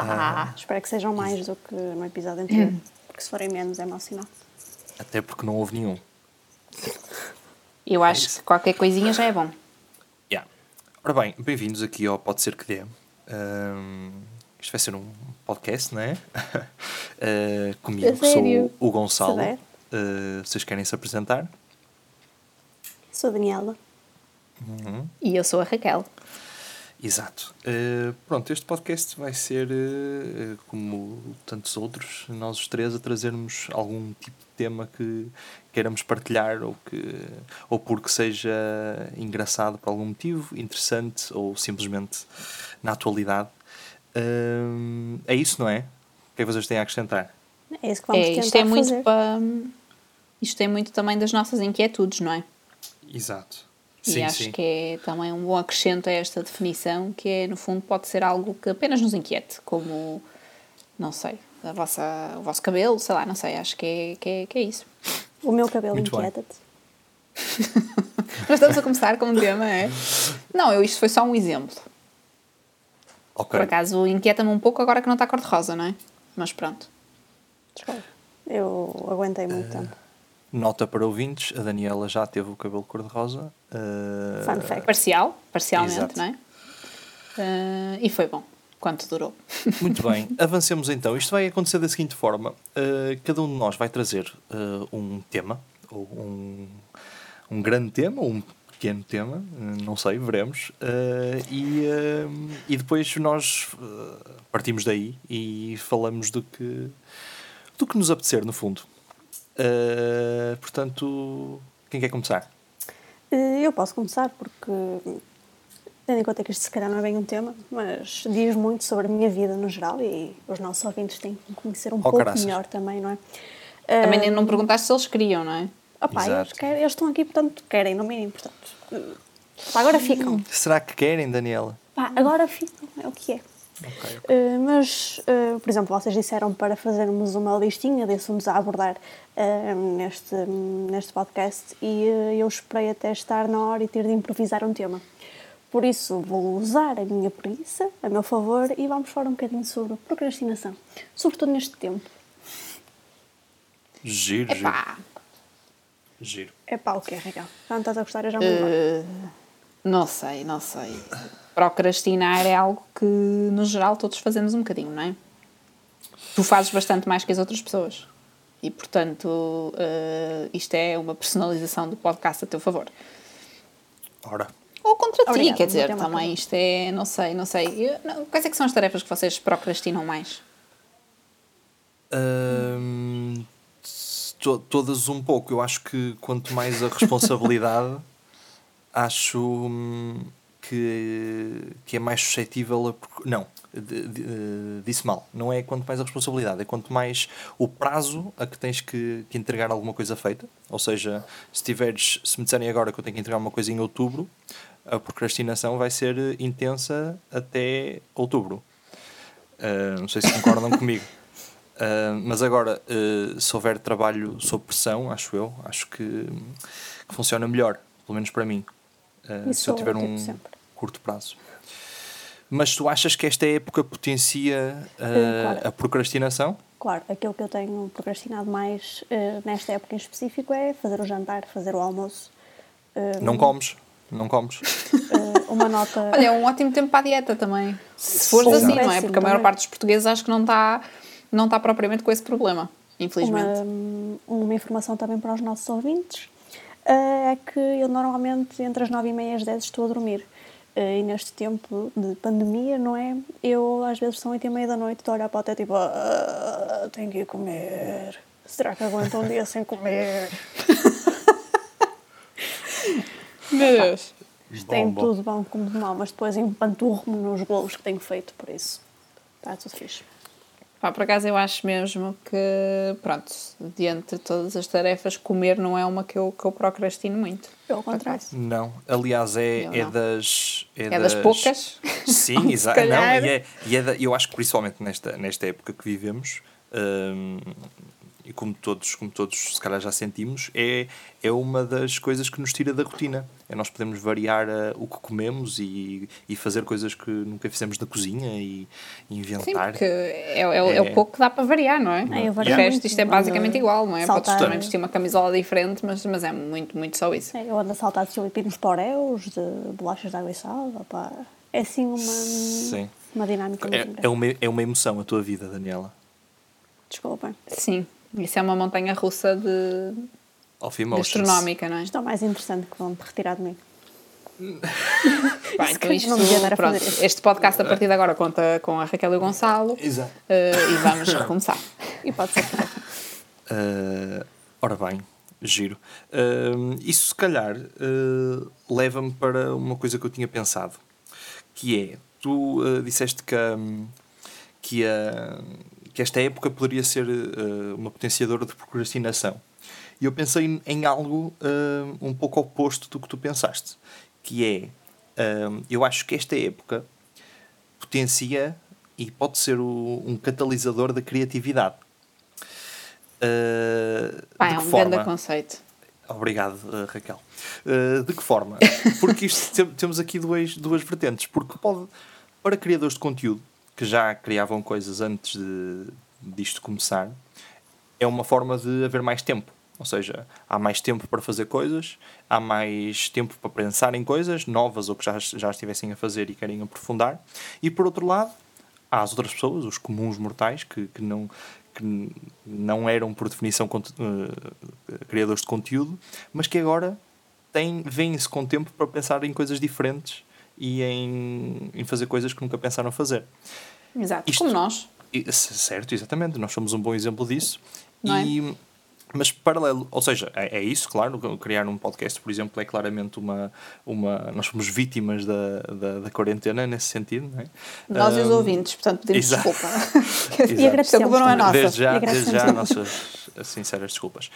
Olá! Espero que sejam mais do que no episódio anterior, porque se forem menos é mau sinal. Até porque não houve nenhum. Eu acho que qualquer coisinha já é bom. Yeah. Ora bem, bem-vindos aqui ao Pode Ser Que Dê. Um, isto vai ser um podcast, não é? uh, comigo, que sou o Gonçalo. Uh, vocês querem se apresentar? Sou a Daniela. Uhum. E eu sou a Raquel. Exato. Uh, pronto, este podcast vai ser, uh, como tantos outros, nós os três a trazermos algum tipo de tema que queiramos partilhar ou, que, ou porque seja engraçado por algum motivo, interessante ou simplesmente na atualidade. Uh, é isso, não é? O que é que vocês têm a acrescentar? É isso que vamos é, isto é muito para Isto é muito também das nossas inquietudes, não é? Exato. E sim, acho sim. que é também um bom acrescento a esta definição, que é, no fundo, pode ser algo que apenas nos inquiete, como, não sei, a vossa, o vosso cabelo, sei lá, não sei, acho que é, que é, que é isso. O meu cabelo inquieta-te. Nós estamos a começar com um tema, é? Não, eu, isto foi só um exemplo. Okay. Por acaso, inquieta-me um pouco agora que não está cor-de-rosa, não é? Mas pronto. Eu aguentei muito uh... tempo. Nota para ouvintes, a Daniela já teve o cabelo cor-de-rosa. Uh... Fun fact. Parcial, parcialmente, Exato. não é? Uh, e foi bom, quanto durou. Muito bem, avancemos então. Isto vai acontecer da seguinte forma: uh, cada um de nós vai trazer um tema, ou um, um grande tema, ou um pequeno tema, não sei, veremos. e, e depois nós partimos daí e falamos do que, do que nos apetecer, no fundo. Uh, portanto, quem quer começar? Eh, eu posso começar porque, tendo em conta que isto se calhar não é bem um tema, mas diz muito sobre a minha vida no geral e os nossos ouvintes têm que conhecer um oh, pouco caraças. melhor também, não é? Também uh, não perguntaste se eles queriam, não é? Opa, eles, querem, eles estão aqui, portanto, querem, no mínimo, portanto. Pá, agora ficam. Será que querem, Daniela? Pá, agora ficam, é o que é. Okay, okay. Uh, mas, uh, por exemplo, vocês disseram para fazermos uma listinha de assuntos a abordar uh, neste, neste podcast e eu esperei até estar na hora e ter de improvisar um tema. Por isso, vou usar a minha preguiça a meu favor e vamos falar um bocadinho sobre procrastinação, sobretudo neste tempo. Giro, Epá. giro. Epá, o que é, Raquel? Já não estás a gostar? Eu já me Não sei, não sei procrastinar é algo que, no geral, todos fazemos um bocadinho, não é? Tu fazes bastante mais que as outras pessoas. E, portanto, uh, isto é uma personalização do podcast a teu favor. Ora. Ou contra ti, Obrigada, quer dizer, também isto é, não sei, não sei. Eu, não, quais é que são as tarefas que vocês procrastinam mais? Um, to, todas um pouco. Eu acho que quanto mais a responsabilidade, acho hum, que, que é mais suscetível a. Não, disse mal. Não é quanto mais a responsabilidade, é quanto mais o prazo a que tens que, que entregar alguma coisa feita. Ou seja, se tiveres, se me disserem agora que eu tenho que entregar uma coisa em outubro, a procrastinação vai ser intensa até outubro. Uh, não sei se concordam comigo. Uh, mas agora, uh, se houver trabalho sob pressão, acho eu, acho que, que funciona melhor, pelo menos para mim. Se eu tiver um, sempre curto prazo. Mas tu achas que esta época potencia uh, claro. a procrastinação? Claro, aquilo que eu tenho procrastinado mais uh, nesta época em específico é fazer o jantar, fazer o almoço. Uh, não comes? Não comes? uma nota. Olha, é um ótimo tempo para a dieta também. Se fores assim, não é? Porque a maior parte dos portugueses acho que não está, não está propriamente com esse problema, infelizmente. Uma, uma informação também para os nossos ouvintes é que eu normalmente entre as 9 e meia e as 10 estou a dormir. Eh, e neste tempo de pandemia, não é? Eu às vezes são oito e meia da noite, estou a olhar para o teto tipo, ah, tenho que ir comer. Será que aguento um dia sem comer? Meu Deus. Isto tem tudo bom como de mal, mas depois empanturro-me nos bolos que tenho feito, por isso está tudo fixe. Pá, por acaso eu acho mesmo que, pronto, diante de todas as tarefas, comer não é uma que eu, que eu procrastino muito. Pelo contrário. Não, aliás, é, é das. É, é das, das, poucas? Sim, exato. não, e é, e é da, eu acho que principalmente nesta, nesta época que vivemos, hum, e como todos, como todos se calhar já sentimos, é, é uma das coisas que nos tira da rotina. É nós podemos variar uh, o que comemos e, e fazer coisas que nunca fizemos na cozinha e, e inventar. Sim, porque é, é, é, o pouco que dá para variar, não é? é eu o resto, isto é basicamente igual, não é? Saltar. Podes também vestir uma camisola diferente, mas, mas é muito, muito só isso. É, eu ando a saltar de filipinos oreos, de bolachas de água e sal, pá. É assim uma, Sim. uma dinâmica. É, é, uma, é uma emoção a tua vida, Daniela. Desculpa. Sim. Isso é uma montanha russa de gastronómica, não é? Isto é o mais interessante que vão retirar de mim. Bem, então isto, pronto, este podcast a partir de agora conta com a Raquel e o Gonçalo. Exato. Uh, e vamos começar. E pode ser. Uh, ora bem, giro. Uh, isso se calhar uh, leva-me para uma coisa que eu tinha pensado, que é, tu disseste que, um, que a que esta época poderia ser uh, uma potenciadora de procrastinação. E eu pensei em algo uh, um pouco oposto do que tu pensaste, que é, uh, eu acho que esta época potencia e pode ser o, um catalisador da criatividade. Pai, é um forma? grande conceito. Obrigado, Raquel. de que forma? Porque isto, temos aqui duas, duas vertentes. Porque pode, para criadores de conteúdo, que já criavam coisas antes de, disto começar, é uma forma de haver mais tempo. Ou seja, há mais tempo para fazer coisas, há mais tempo para pensar em coisas novas ou que já, já estivessem a fazer e querem aprofundar. E por outro lado, há as outras pessoas, os comuns mortais, que, que, não, que não eram por definição uh, criadores de conteúdo, mas que agora têm, vêm-se com tempo para pensar em coisas diferentes e em, em fazer coisas que nunca pensaram fazer. Exato, Isto, como nós. Certo, exatamente, nós somos um bom exemplo disso. Não é? e, é? Mas paralelo, ou seja, é, é, isso, claro, criar um podcast, por exemplo, é claramente uma. uma nós somos vítimas da, da, da quarentena nesse sentido, não é? Nós um, e os ouvintes, portanto pedimos desculpa. e agradecemos. A não é nossa. Desde já, desde já nossas sinceras desculpas.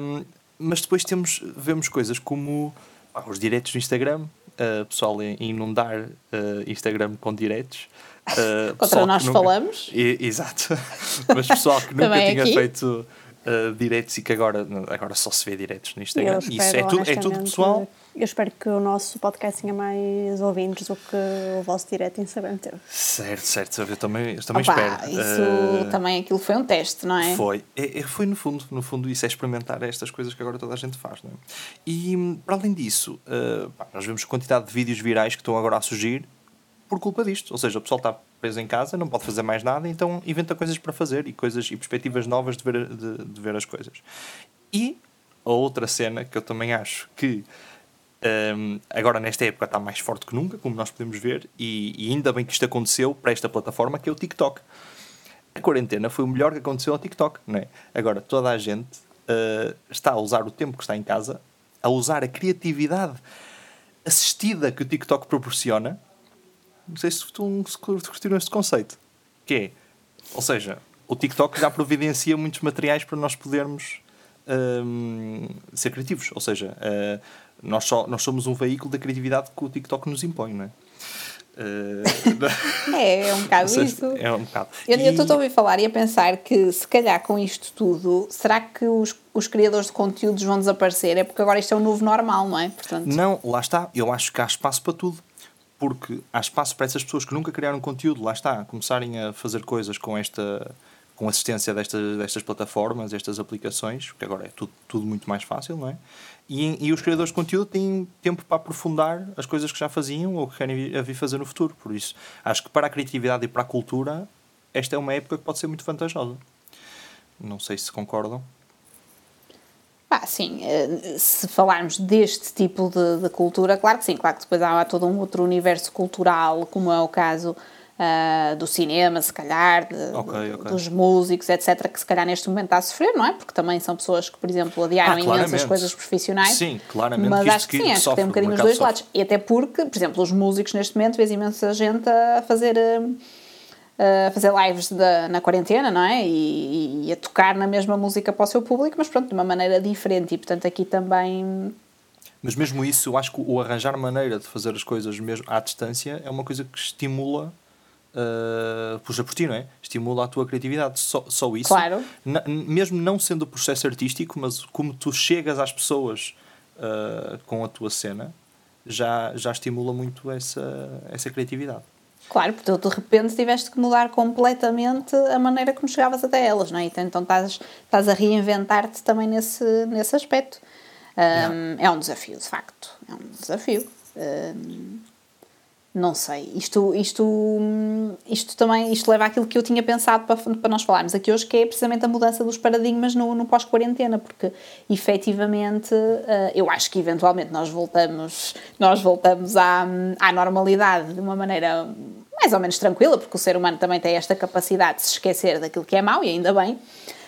Um, mas depois temos, vemos coisas como ah, os diretos no Instagram, uh, pessoal inundar uh, Instagram com diretos. Uh, Contra nós nunca... falamos. I, exato. Mas pessoal que nunca tinha aqui. feito uh, diretos e que agora, agora só se vê diretos no Instagram. Isso é, tu, é tudo pessoal. Eu espero que o nosso podcast tenha mais ouvintes do que o vosso direto em Instagram teve. Certo, certo. Eu também, eu também Opa, espero. Isso uh, também aquilo foi um teste, não é? Foi. É, é, foi no fundo, no fundo isso é experimentar estas coisas que agora toda a gente faz, não é? E para além disso, uh, pá, nós vemos a quantidade de vídeos virais que estão agora a surgir por culpa disto. Ou seja, o pessoal está preso em casa, não pode fazer mais nada, então inventa coisas para fazer e coisas e perspectivas novas de ver, de, de ver as coisas. E a outra cena que eu também acho que um, agora nesta época está mais forte que nunca, como nós podemos ver, e, e, ainda bem que isto aconteceu para esta plataforma que é o TikTok. A quarentena foi o melhor que aconteceu ao TikTok, não é? Agora toda a gente uh, está a usar o tempo que está em casa, a usar a criatividade assistida que o TikTok proporciona não sei se curtiram este conceito. Que é, ou seja, o TikTok já providencia muitos materiais para nós podermos um, ser criativos. Ou seja, uh, nós, só, nós somos um veículo da criatividade que o TikTok nos impõe, não é? É, é um bocado seja, isso. É um bocado. Eu estou a ouvir falar e a pensar que, se calhar, com isto tudo, será que os, os criadores de conteúdos vão desaparecer? É porque agora isto é o novo normal, não é? Portanto... Não, lá está. Eu acho que há espaço para tudo porque há espaço para essas pessoas que nunca criaram conteúdo, lá está, começarem a fazer coisas com esta com assistência destas, destas plataformas, destas aplicações, porque agora é tudo, tudo muito mais fácil, não é? E, e os criadores de conteúdo têm tempo para aprofundar as coisas que já faziam ou que querem vir, fazer no futuro. Por isso, acho que para a criatividade e para a cultura, esta é uma época que pode ser muito vantajosa. Não sei se concordam. Ah, sim, eh, se falarmos deste tipo de, de, cultura, claro que sim, claro que depois há, todo um outro universo cultural, como é o caso uh, do cinema, se calhar, de, okay, okay. dos músicos, etc., que se calhar neste momento está a sofrer, não é? Porque também são pessoas que, por exemplo, adiaram ah, imensas coisas profissionais. Sim, claramente. Mas acho que sim, acho que tem um bocadinho os dois sofre. lados. E até porque, por exemplo, os músicos neste momento, vês imensa gente a fazer. Uh, a fazer lives da, na quarentena, não é? E, e, a tocar na mesma música para o seu público, mas pronto, de uma maneira diferente. E portanto aqui também. Mas mesmo isso, eu acho que o arranjar maneira de fazer as coisas mesmo à distância é uma coisa que estimula uh, puxa por ti, não é? Estimula a tua criatividade. Só, só isso. Claro. Mesmo não sendo o processo artístico, mas como tu chegas às pessoas uh, com a tua cena, já, já estimula muito essa, essa criatividade. Claro, porque tu de repente tiveste que mudar completamente a maneira como chegavas até elas, não é? Então, então estás, estás a reinventar-te também nesse, nesse aspecto. Um. É um desafio, de facto. É um desafio. Um, não sei, isto, isto, isto também isto leva àquilo que eu tinha pensado para, para nós falarmos aqui hoje, que é precisamente a mudança dos paradigmas no, no pós-quarentena, porque efetivamente eh, eu acho que eventualmente nós voltamos, nós voltamos à, à normalidade de uma maneira mais ou menos tranquila, porque o ser humano também tem esta capacidade de se esquecer daquilo que é mau, e ainda bem,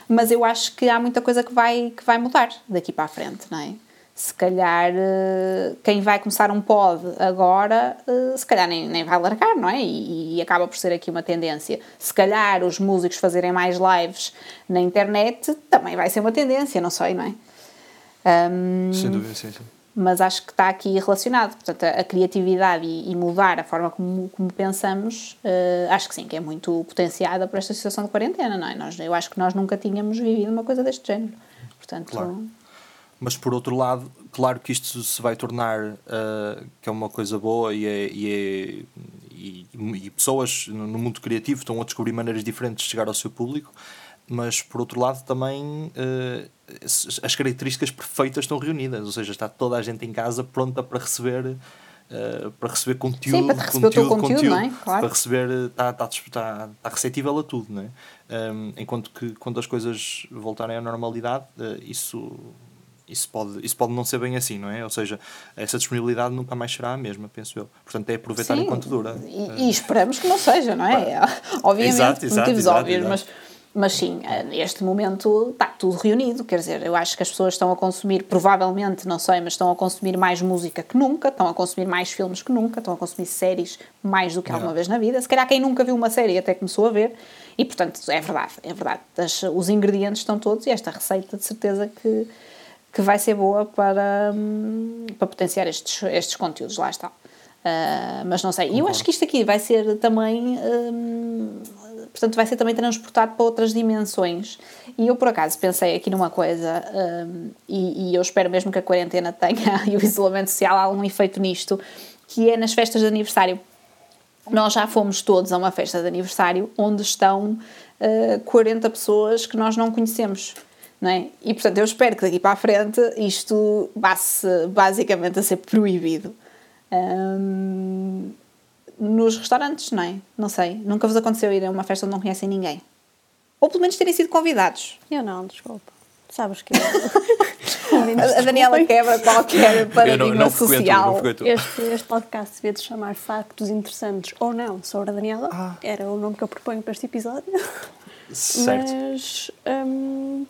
mas eu acho que há muita coisa que vai, que vai mudar daqui para a frente, não é? Se calhar eh, quem vai começar um pod agora, eh, se calhar nem, nem vai largar, não é? E, e, acaba por ser aqui uma tendência. Se calhar os músicos fazerem mais lives na internet também vai ser uma tendência, não sei, não é? Um, Sem dúvida, sim, sim. Mas acho que está aqui relacionado. Portanto, a, a criatividade e, e, mudar a forma como, como pensamos, uh, acho que sim, que é muito potenciada por esta situação de quarentena, não é? Nós, eu acho que nós nunca tínhamos vivido uma coisa deste género. Portanto, claro mas por outro lado, claro que isto se vai tornar uh, que é uma coisa boa e, é, e, é, e, e, pessoas no mundo criativo estão a descobrir maneiras diferentes de chegar ao seu público, mas por outro lado também uh, as características perfeitas estão reunidas, ou seja, está toda a gente em casa pronta para receber Uh, para receber conteúdo, Sim, para receber conteúdo, conteúdo, conteúdo, não é? claro. para receber, está, está, está, está receptível a tudo, não é? Um, enquanto que quando as coisas voltarem à normalidade, uh, isso isso pode, isso pode não ser bem assim, não é? Ou seja, essa disponibilidade nunca mais será a mesma, penso eu. Portanto, é aproveitar Sim, enquanto dura. E, e, esperamos que não seja, não é? Obviamente, exato, exato, motivos exato, óbvios, mas. Mas sim, neste momento está tudo reunido, quer dizer, eu acho que as pessoas estão a consumir, provavelmente, não sei, mas estão a consumir mais música que nunca, estão a consumir mais filmes que nunca, estão a consumir séries mais do que alguma vez na vida. Se calhar quem nunca viu uma série até começou a ver, e portanto, é verdade, é verdade. As, os ingredientes estão todos e esta receita de certeza que, que vai ser boa para, hum, para potenciar estes, estes conteúdos, lá está. Uh, mas não sei, e eu acho que isto aqui vai ser também, um, portanto, vai ser também transportado para outras dimensões. E eu, por acaso, pensei aqui numa coisa, um, e, e, eu espero mesmo que a quarentena tenha e o isolamento social algum efeito nisto, que é nas festas de aniversário. Nós já fomos todos a uma festa de aniversário onde estão uh, 40 pessoas que nós não conhecemos não é? E portanto eu espero que daqui para a frente isto passe basicamente a ser proibido um, nos restaurantes, não é? Não sei, nunca vos aconteceu ir a uma festa onde não conhecem ninguém. Ou pelo menos terem sido convidados. Eu não, desculpa. Sabes que a Daniela quebra qualquer paradigma não, não social. Frequento, não este, este podcast devia de chamar Factos Interessantes ou não sobre a Daniela. Ah. Era o nome que eu proponho para este episódio. Certo. Mas. Um,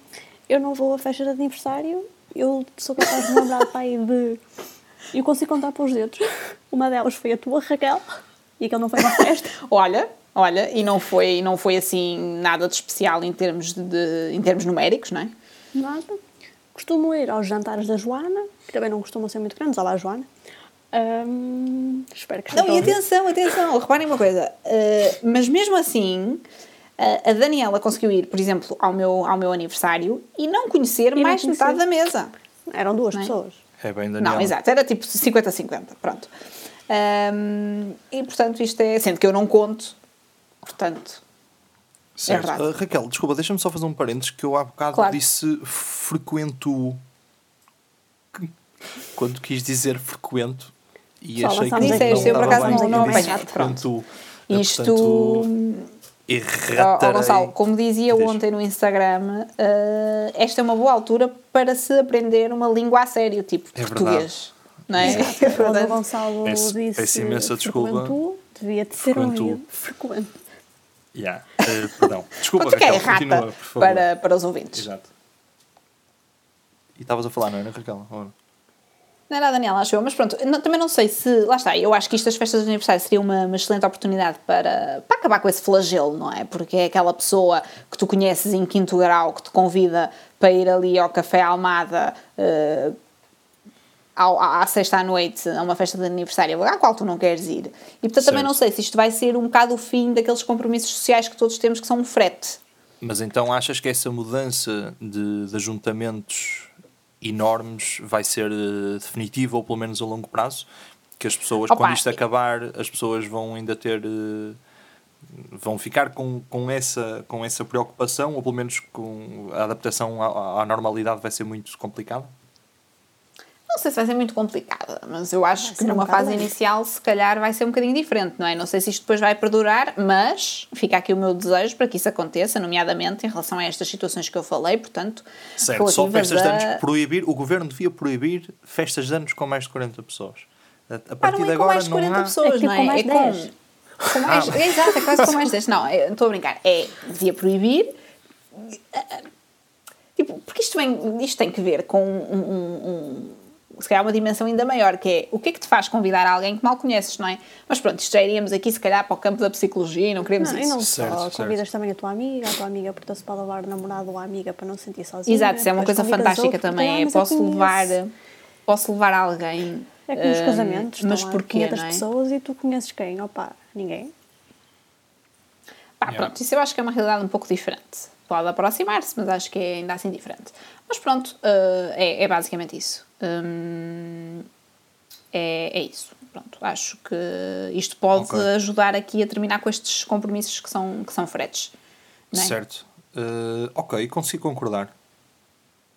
eu não vou a festa de aniversário, eu sou capaz de lembrar pai de. Eu consigo contar para os dedos. Uma delas foi a tua, Raquel, e aquele não foi uma festa. olha, olha, e não foi, não foi assim nada de especial em termos, de, de, em termos numéricos, não é? Nada. Costumo ir aos jantares da Joana, que também não costumam ser muito grandes. Olá, Joana. Hum, espero que Não, e atenção, atenção, reparem uma coisa, uh, mas mesmo assim, a Daniela conseguiu ir, por exemplo, ao meu, ao meu aniversário e não conhecer e mais não metade da mesa. Eram duas é? pessoas. É bem, Daniela. Não, exato, era tipo 50-50, pronto. Um, e portanto, isto é. Sendo que eu não conto, portanto. É certo. É uh, Raquel, desculpa, deixa-me só fazer um parênteses que eu há bocado claro. disse frequento. Quando quis dizer frequento e Só achei que. Disseste, eu por acaso não, não apanhado, pronto. Isto. Portanto, e oh, oh, Gonçalo, como dizia Diz. ontem no Instagram, uh, esta é uma boa altura para se aprender uma língua a sério, tipo é português. Não é? Quando o Gonçalo peço, disse peço imensa desculpa. devia de ser ouvido frequente. Yeah. Uh, perdão. Desculpa, Raquel, é rata continua, por favor. Para, para os ouvintes. Exato. E estavas a falar, não era, Raquel? Ou... Não era a Daniela, acho eu, mas pronto, não, também não sei se. Lá está, eu acho que isto das festas de aniversário seria uma, uma, excelente oportunidade para, para acabar com esse flagelo, não é? Porque é aquela pessoa que tu conheces em quinto grau que te convida para ir ali ao Café Almada uh, ao, à sexta à noite a uma festa de aniversário à qual tu não queres ir. E portanto também Certo. não sei se isto vai ser um bocado o fim daqueles compromissos sociais que todos temos que são um frete. Mas então achas que essa mudança de, de ajuntamentos enormes vai ser eh, definitiva ou pelo menos a longo prazo? Que as pessoas, Opa, quando isto acabar, as pessoas vão ainda ter. eh, vão ficar com, com, essa, com essa preocupação ou pelo menos com a adaptação à, à normalidade vai ser muito complicada? Não sei se vai ser muito complicada, mas eu acho Vai que um numa bocado fase lento. inicial, se calhar, vai ser um bocadinho diferente, não é? Não sei se isto depois vai perdurar, mas fica aqui o meu desejo para que isso aconteça, nomeadamente em relação a estas situações que eu falei, portanto, Certo, só festas de anos proibir, o governo devia proibir festas de anos com mais de 40 pessoas. A, partir de com agora mais de não 40 há... pessoas, É tipo não é? com mais é 10. com, com mais. É, exato, é quase com mais 10. Não, não estou a brincar. É, devia proibir. Tipo, porque isto, vem, isto tem que ver com um, um- um- se calhar uma dimensão ainda maior, que é o que é que te faz convidar alguém que mal conheces, não é? Mas pronto, isto já iríamos aqui se calhar para o campo da psicologia e não queremos Não, e isso. não Certo, só, certo. convidas também a tua amiga, a tua amiga portanto para levar o namorado ou a amiga para não se sentir sozinha. Exato, isso é uma coisa fantástica outro, também. É, "Ah, mas eu posso conheço." levar, posso levar alguém. É como nos hum, casamentos, mas estão porquê, 500 não é? pessoas e tu conheces quem? Opa, ninguém. Pá, Yeah. pronto, isso eu acho que é uma realidade um pouco diferente. Pode aproximar-se, mas acho que é ainda assim diferente. Mas pronto, eh, é, é basicamente isso. Hum, é, é isso. Pronto, acho que isto pode Ok. ajudar aqui a terminar com estes compromissos que são, que são fretes. É? Certo. Uh, ok, consigo concordar.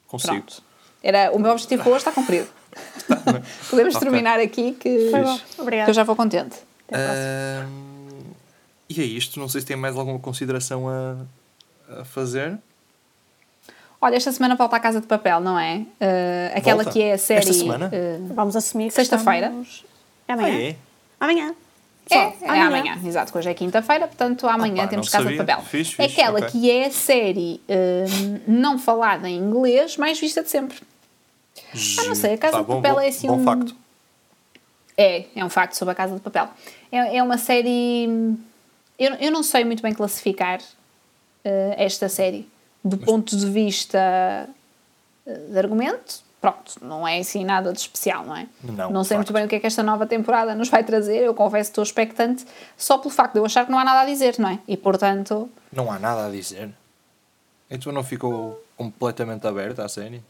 Consigo. Pronto. Era, o meu objetivo hoje está cumprido. Podemos Ok. terminar aqui que, Foi bom, que eu já vou contente. Ahm, e é isto. Não sei se tem mais alguma consideração a, a fazer. Olha, esta semana volta à Casa de Papel, não é? Eh, aquela Volta? que é a série. Esta semana? eh, Vamos assumir que Sexta-feira? estamos- É amanhã? Ah, é? Amanhã. É, Só, é amanhã. exato, que hoje é quinta-feira, portanto amanhã Opa, temos Casa sabia. de Papel. Fixe, é fixe, aquela ok. que é a série hum, não falada em inglês mais vista de sempre. Ah, não sei, a Casa Tá, de bom, Papel bom- é assim bom um- facto. É, é um facto sobre a Casa de Papel. É, é uma série. Eu, eu não sei muito bem classificar esta série do ponto de vista eh, de argumento. Pronto, não é assim nada de especial, não é? Não, sei muito bem o que é que esta nova temporada nos vai trazer. Eu confesso que estou expectante só pelo facto de eu achar que não há nada a dizer, não é? E portanto. Não há nada a dizer. Então não ficou completamente aberta a série?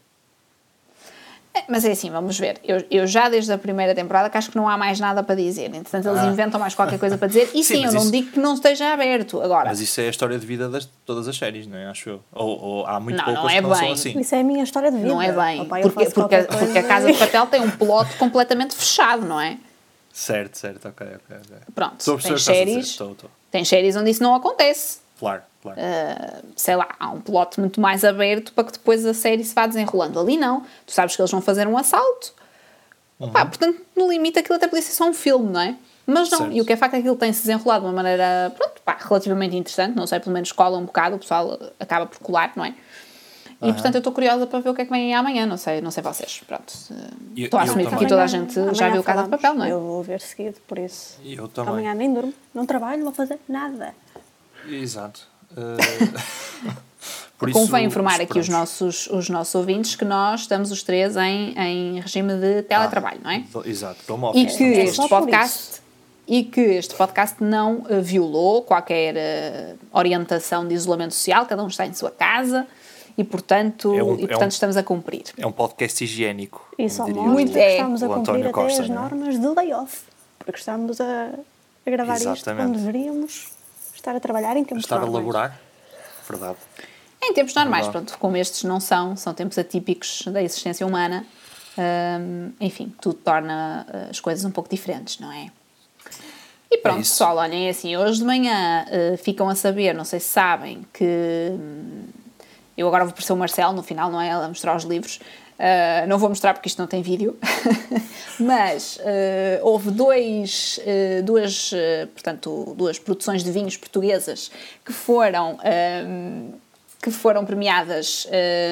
É, Mas é assim, vamos ver. Eu, eu já desde a primeira temporada que acho que não há mais nada para dizer. Entretanto, eles Ah. inventam mais qualquer coisa para dizer. E Sim, sim, eu não isso- digo que não esteja aberto. Agora, Mas isso é a história de vida de todas as séries, não é? Acho eu. Ou, ou há muito Não, poucas não é que não são bem. assim. Isso é a minha história de vida. não é bem. Porque, porque, qualquer porque a Casa de Papel tem um plot completamente fechado, não é? Certo, certo, ok, ok. ok. Pronto, Estou a tem a séries, Estou, estou. tem séries onde isso não acontece. Claro, claro. Uh, sei lá, há um plot muito mais aberto para que depois a série se vá desenrolando. Ali não. Tu sabes que eles vão fazer um assalto. Uhum. Pá, portanto, no limite aquilo até podia ser só um filme, não é? Mas não, Certo. e o que é facto é que aquilo tem-se desenrolado de uma maneira, pronto, pá, relativamente interessante, não sei, pelo menos cola um bocado, o pessoal acaba por colar, não é? E portanto eu estou curiosa para ver o que é que vem aí amanhã, não sei, não sei vocês, pronto. Estou a eu assumir que aqui toda a Amanhã- gente já amanhã viu Casa de falamos. Papel, não é? Eu vou ver seguido, por isso. E eu também. Amanhã nem durmo, não trabalho, não vou fazer nada. Exato. Uh, por isso, Convém informar aqui os nossos, os nossos ouvintes que nós estamos os três em, em regime de teletrabalho, não é? Do- Exato, home E que estamos é este podcast e que este podcast não eh, violou qualquer eh, orientação de isolamento social, cada um está em sua casa e portanto, É um- e, é portanto um- estamos a cumprir. É um podcast higiênico. E só Muito que é. estamos a cumprir António até Costa, as é? normas de layoff. Porque estamos a, a gravar isto Exatamente. quando deveríamos estar a trabalhar em tempos Estar a normais. laborar. Verdade. Em tempos normais, Verdade. pronto, como estes não são, são tempos atípicos da existência humana, hum, enfim, tudo torna eh, as coisas um pouco diferentes, não é? E pronto, isso. pessoal, olhem, é assim, hoje de manhã eh, ficam a saber, não sei se sabem, que hum, eu agora vou aparecer o Marcelo no final, não é? Ela a mostrar os livros. Uh, não vou mostrar porque isto não tem vídeo, mas uh, houve dois, uh, duas, portanto, duas produções de vinhos portuguesas que foram, que foram premiadas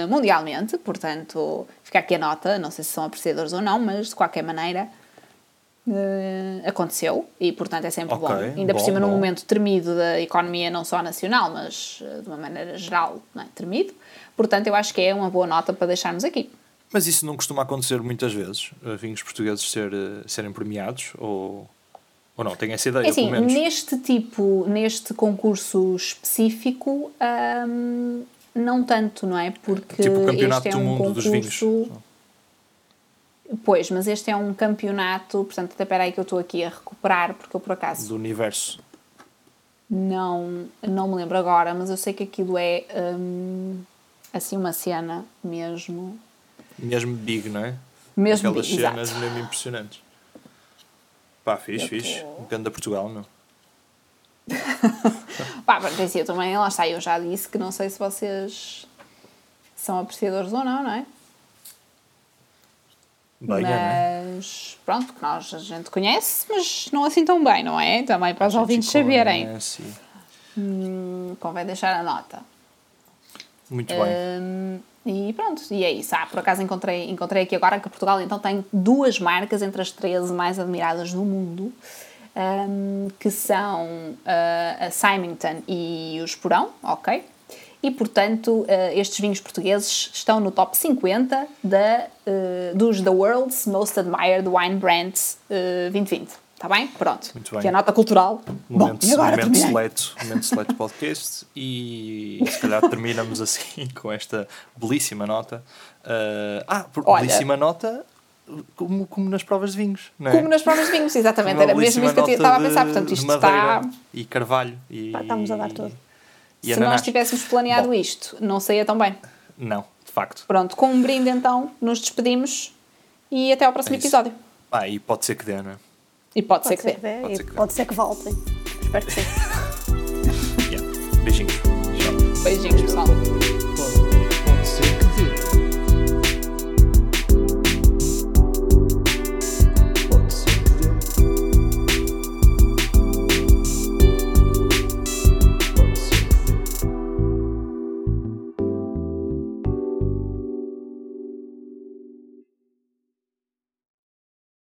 mundialmente, portanto, fica aqui a nota, não sei se são apreciadores ou não, mas de qualquer maneira aconteceu e, portanto, é sempre Ok, bom. Ainda por bom, cima, num bom. momento tremido da economia, não só nacional, mas de uma maneira geral, não é? tremido. Portanto, eu acho que é uma boa nota para deixarmos aqui. Mas isso não costuma acontecer muitas vezes, uh, vinhos portugueses ser, uh, serem premiados, ou, ou não? Tenho essa ideia, É assim, neste tipo, neste concurso específico, hum, não tanto, não é? Porque Tipo o campeonato este é do um mundo dos concurso... vinhos. Pois, mas este é um campeonato, portanto, até espera aí que eu estou aqui a recuperar, porque eu por acaso Do universo. não, não me lembro agora, mas eu sei que aquilo é hum, assim uma cena mesmo. Mesmo big, não é? Mesmo Aquelas big, cenas exato. mesmo impressionantes. Pá, fixe, Eu fixe. tô- Um a Portugal, não? Pá, mas assim, eu também, lá está, eu já disse que não sei se vocês são apreciadores ou não, não é? Bem, não é? mas pronto, que nós a gente conhece, mas não assim tão bem, não é? Também para os ouvintes saberem. Hum, convém deixar a nota. Muito bem. Hum, e pronto, e é isso. Ah, por acaso encontrei, encontrei aqui agora que Portugal então tem duas marcas entre as 13 mais admiradas do mundo, hum, que são ah, a Symington e o Esporão, ok? E portanto, ah, estes vinhos portugueses estão no top 50 da, ah, dos The World's Most Admired Wine Brands ah, 2020. Está bem? Pronto. Muito bem. Que é a nota cultural. Momento, Bom, agora momento seleto, momento seleto podcast e se calhar terminamos assim com esta belíssima nota. Uh, ah, por Olha. belíssima nota como, como nas provas de vinhos, não é? Como nas provas de vinhos, exatamente. Uma Era mesmo isso que eu estava a pensar. Portanto, isto está. E Carvalho. E, Pá, estamos a dar tudo. Se ananás. nós tivéssemos planeado Bom. isto, não saía tão bem. Não, de facto. Pronto, com um brinde então, nos despedimos e até ao próximo É episódio. Ah, e pode ser que dê, não é? E pode, ser que ser que dê Pode e ser que dê. pode ser que voltem. Espero que sim. Yeah. Beijinhos. Tchau. Beijinhos, pessoal.